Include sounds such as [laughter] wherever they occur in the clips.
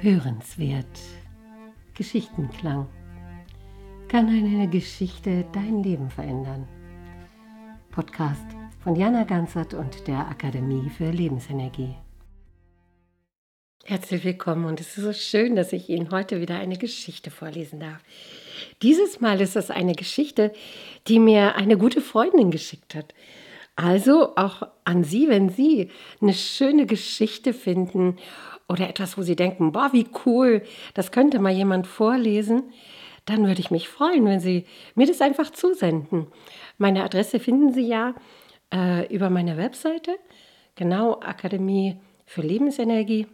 Hörenswert. Geschichtenklang. Kann eine Geschichte dein Leben verändern? Podcast von Jana Ganzert und der Akademie für Lebensenergie. Herzlich willkommen und es ist so schön, dass ich Ihnen heute wieder eine Geschichte vorlesen darf. Dieses Mal ist es eine Geschichte, die mir eine gute Freundin geschickt hat. Also auch an Sie, wenn Sie eine schöne Geschichte finden oder etwas, wo Sie denken, boah, wie cool, das könnte mal jemand vorlesen, dann würde ich mich freuen, wenn Sie mir das einfach zusenden. Meine Adresse finden Sie ja äh, über meine Webseite, genau, Akademie für Lebensenergie.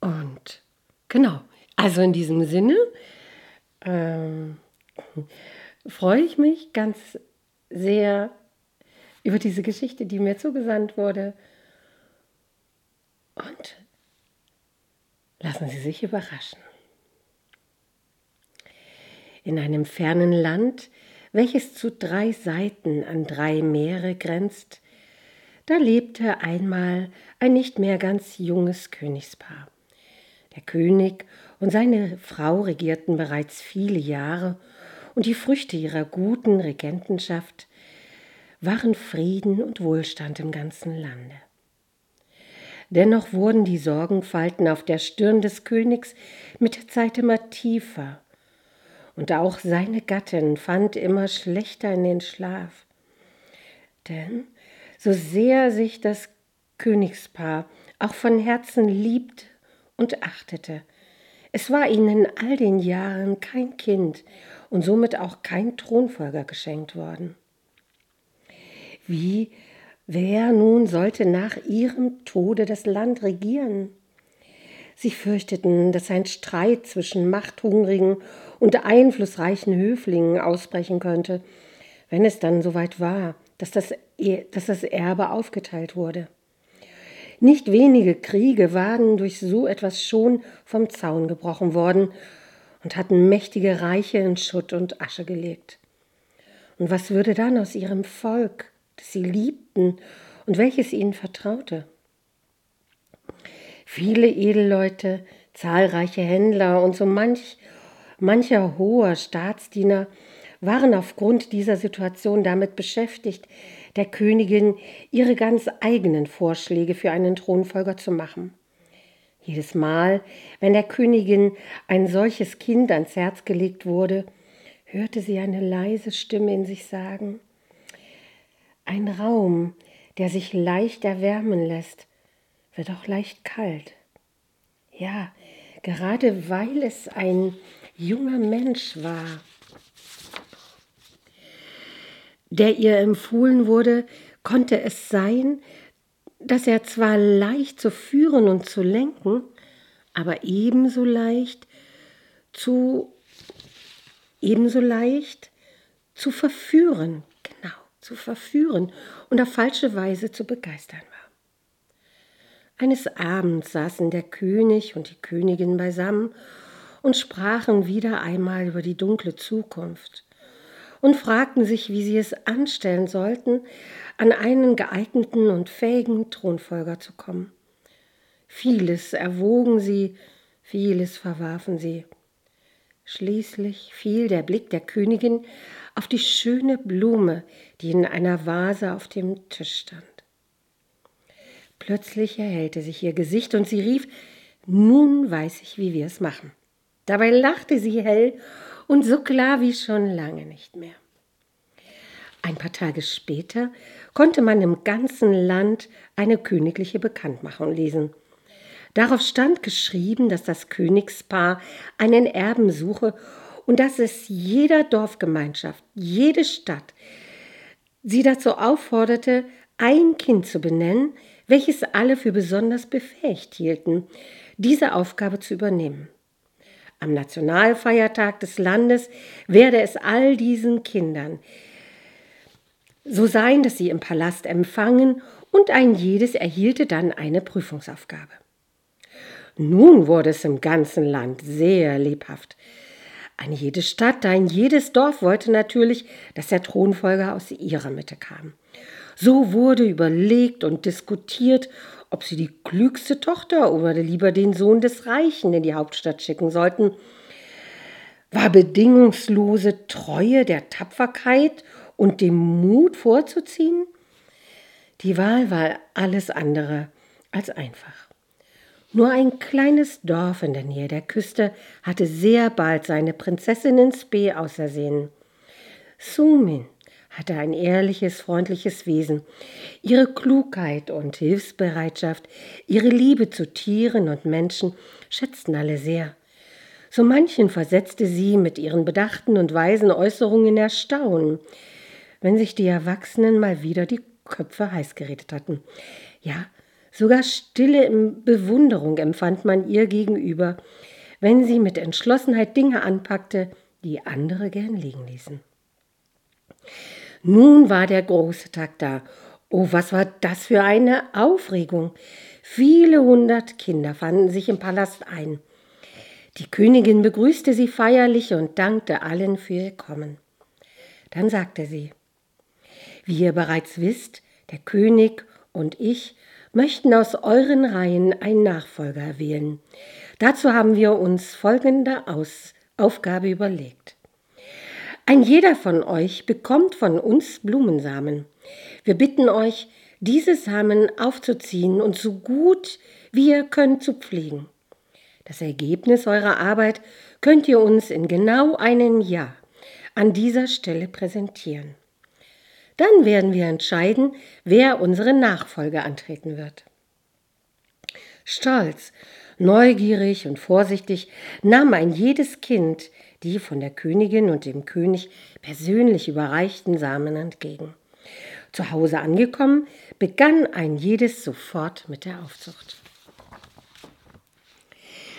Und genau, also in diesem Sinne ähm, freue ich mich ganz sehr über diese Geschichte, die mir zugesandt wurde. Und lassen Sie sich überraschen. In einem fernen Land, welches zu drei Seiten an drei Meere grenzt, da lebte einmal ein nicht mehr ganz junges Königspaar. Der König und seine Frau regierten bereits viele Jahre, und die Früchte ihrer guten Regentenschaft waren Frieden und Wohlstand im ganzen Lande. Dennoch wurden die Sorgenfalten auf der Stirn des Königs mit der Zeit immer tiefer, und auch seine Gattin fand immer schlechter in den Schlaf. Denn so sehr sich das Königspaar auch von Herzen liebt und achtete, es war ihnen in all den Jahren kein Kind und somit auch kein Thronfolger geschenkt worden. Wie Wer nun sollte nach ihrem Tode das Land regieren? Sie fürchteten, dass ein Streit zwischen machthungrigen und einflussreichen Höflingen ausbrechen könnte, wenn es dann soweit war, dass das, e, dass das Erbe aufgeteilt wurde. Nicht wenige Kriege waren durch so etwas schon vom Zaun gebrochen worden und hatten mächtige Reiche in Schutt und Asche gelegt. Und was würde dann aus ihrem Volk? Das sie liebten und welches ihnen vertraute. Viele Edelleute, zahlreiche Händler und so manch, mancher hoher Staatsdiener waren aufgrund dieser Situation damit beschäftigt, der Königin ihre ganz eigenen Vorschläge für einen Thronfolger zu machen. Jedes Mal, wenn der Königin ein solches Kind ans Herz gelegt wurde, hörte sie eine leise Stimme in sich sagen, ein Raum, der sich leicht erwärmen lässt, wird auch leicht kalt. Ja, gerade weil es ein junger Mensch war, der ihr empfohlen wurde, konnte es sein, dass er zwar leicht zu führen und zu lenken, aber ebenso leicht zu ebenso leicht zu verführen zu verführen und auf falsche Weise zu begeistern war. Eines Abends saßen der König und die Königin beisammen und sprachen wieder einmal über die dunkle Zukunft und fragten sich, wie sie es anstellen sollten, an einen geeigneten und fähigen Thronfolger zu kommen. Vieles erwogen sie, vieles verwarfen sie. Schließlich fiel der Blick der Königin auf die schöne Blume, die in einer Vase auf dem Tisch stand. Plötzlich erhellte sich ihr Gesicht und sie rief, nun weiß ich, wie wir es machen. Dabei lachte sie hell und so klar wie schon lange nicht mehr. Ein paar Tage später konnte man im ganzen Land eine königliche Bekanntmachung lesen. Darauf stand geschrieben, dass das Königspaar einen Erben suche und dass es jeder Dorfgemeinschaft, jede Stadt sie dazu aufforderte, ein Kind zu benennen, welches alle für besonders befähigt hielten, diese Aufgabe zu übernehmen. Am Nationalfeiertag des Landes werde es all diesen Kindern so sein, dass sie im Palast empfangen und ein jedes erhielte dann eine Prüfungsaufgabe. Nun wurde es im ganzen Land sehr lebhaft. Eine jede Stadt, ein jedes Dorf wollte natürlich, dass der Thronfolger aus ihrer Mitte kam. So wurde überlegt und diskutiert ob sie die klügste Tochter oder lieber den Sohn des Reichen in die Hauptstadt schicken sollten. War bedingungslose Treue der Tapferkeit und dem Mut vorzuziehen? Die Wahl war alles andere als einfach. Nur ein kleines Dorf in der Nähe der Küste hatte sehr bald seine Prinzessin ins B ausersehen. Sumin hatte ein ehrliches, freundliches Wesen. Ihre Klugheit und Hilfsbereitschaft, ihre Liebe zu Tieren und Menschen schätzten alle sehr. So manchen versetzte sie mit ihren bedachten und weisen Äußerungen in Erstaunen, wenn sich die Erwachsenen mal wieder die Köpfe heiß geredet hatten. Ja, sogar stille Bewunderung empfand man ihr gegenüber, wenn sie mit Entschlossenheit Dinge anpackte, die andere gern liegen ließen. Nun war der große Tag da. Oh, was war das für eine Aufregung. Viele hundert Kinder fanden sich im Palast ein. Die Königin begrüßte sie feierlich und dankte allen für ihr Kommen. Dann sagte sie, wie ihr bereits wisst, der König und ich möchten aus euren Reihen einen Nachfolger wählen. Dazu haben wir uns folgende aus Aufgabe überlegt. Ein jeder von euch bekommt von uns Blumensamen. Wir bitten euch, diese Samen aufzuziehen und so gut wie ihr könnt zu pflegen. Das Ergebnis eurer Arbeit könnt ihr uns in genau einem Jahr an dieser Stelle präsentieren. Dann werden wir entscheiden, wer unsere Nachfolge antreten wird. Stolz, neugierig und vorsichtig nahm ein jedes Kind die von der Königin und dem König persönlich überreichten Samen entgegen. Zu Hause angekommen, begann ein jedes sofort mit der Aufzucht.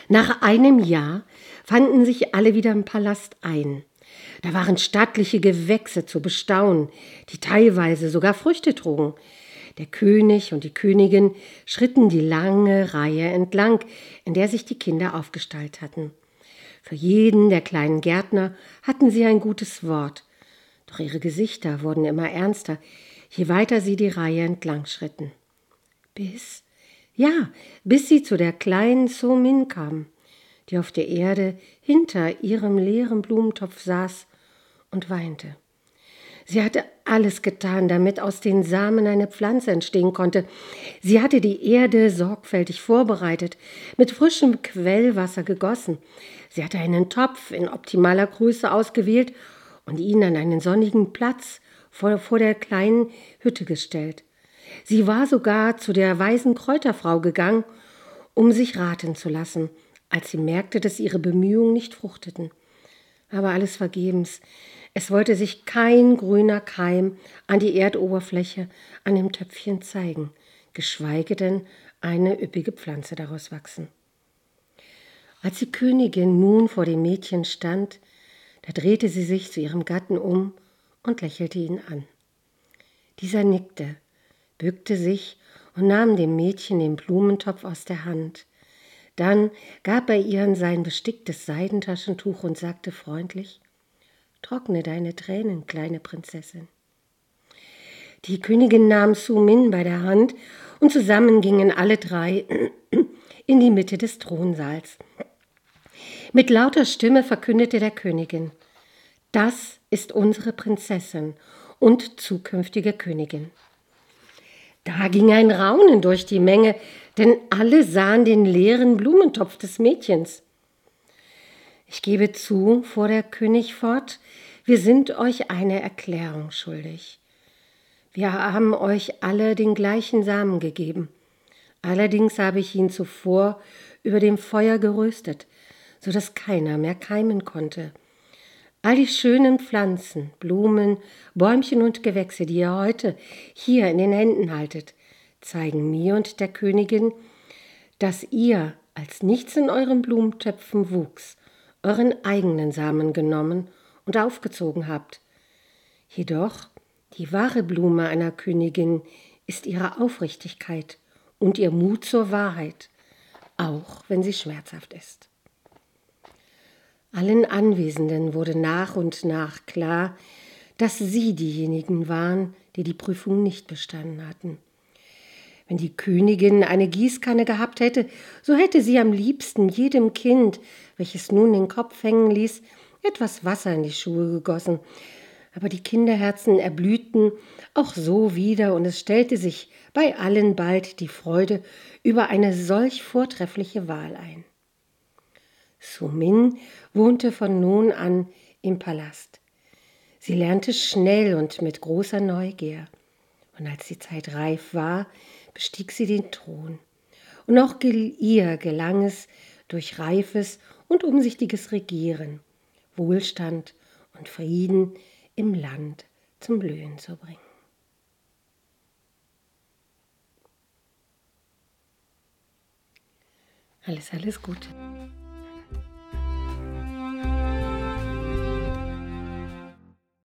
Nach einem Jahr fanden sich alle wieder im Palast ein. Da waren stattliche Gewächse zu bestaunen, die teilweise sogar Früchte trugen. Der König und die Königin schritten die lange Reihe entlang, in der sich die Kinder aufgestallt hatten. Für jeden der kleinen Gärtner hatten sie ein gutes Wort, doch ihre Gesichter wurden immer ernster, je weiter sie die Reihe entlang schritten. Bis, ja, bis sie zu der kleinen Somin kamen, die auf der Erde hinter ihrem leeren Blumentopf saß und weinte. Sie hatte alles getan, damit aus den Samen eine Pflanze entstehen konnte. Sie hatte die Erde sorgfältig vorbereitet, mit frischem Quellwasser gegossen. Sie hatte einen Topf in optimaler Größe ausgewählt und ihn an einen sonnigen Platz vor, vor der kleinen Hütte gestellt. Sie war sogar zu der weisen Kräuterfrau gegangen, um sich raten zu lassen, als sie merkte, dass ihre Bemühungen nicht fruchteten. Aber alles vergebens. Es wollte sich kein grüner Keim an die Erdoberfläche an dem Töpfchen zeigen, geschweige denn eine üppige Pflanze daraus wachsen. Als die Königin nun vor dem Mädchen stand, da drehte sie sich zu ihrem Gatten um und lächelte ihn an. Dieser nickte, bückte sich und nahm dem Mädchen den Blumentopf aus der Hand. Dann gab er ihr sein besticktes Seidentaschentuch und sagte freundlich Trockne deine Tränen, kleine Prinzessin. Die Königin nahm Su Min bei der Hand und zusammen gingen alle drei [clears throat] in die Mitte des Thronsaals. Mit lauter Stimme verkündete der Königin, das ist unsere Prinzessin und zukünftige Königin. Da ging ein Raunen durch die Menge, denn alle sahen den leeren Blumentopf des Mädchens. Ich gebe zu, fuhr der König fort, wir sind euch eine Erklärung schuldig. Wir haben euch alle den gleichen Samen gegeben. Allerdings habe ich ihn zuvor über dem Feuer geröstet, so dass keiner mehr keimen konnte. All die schönen Pflanzen, Blumen, Bäumchen und Gewächse, die ihr heute hier in den Händen haltet, zeigen mir und der Königin, dass ihr, als nichts in euren Blumentöpfen wuchs, euren eigenen Samen genommen und aufgezogen habt. Jedoch die wahre Blume einer Königin ist ihre Aufrichtigkeit und ihr Mut zur Wahrheit, auch wenn sie schmerzhaft ist. Allen Anwesenden wurde nach und nach klar, dass sie diejenigen waren, die die Prüfung nicht bestanden hatten. Wenn die Königin eine Gießkanne gehabt hätte, so hätte sie am liebsten jedem Kind, welches nun den Kopf hängen ließ, etwas Wasser in die Schuhe gegossen. Aber die Kinderherzen erblühten auch so wieder, und es stellte sich bei allen bald die Freude über eine solch vortreffliche Wahl ein. Sumin wohnte von nun an im Palast. Sie lernte schnell und mit großer Neugier. Und als die Zeit reif war, bestieg sie den Thron. Und auch ihr gelang es, durch reifes und umsichtiges Regieren Wohlstand und Frieden im Land zum Blühen zu bringen. Alles, alles Gute.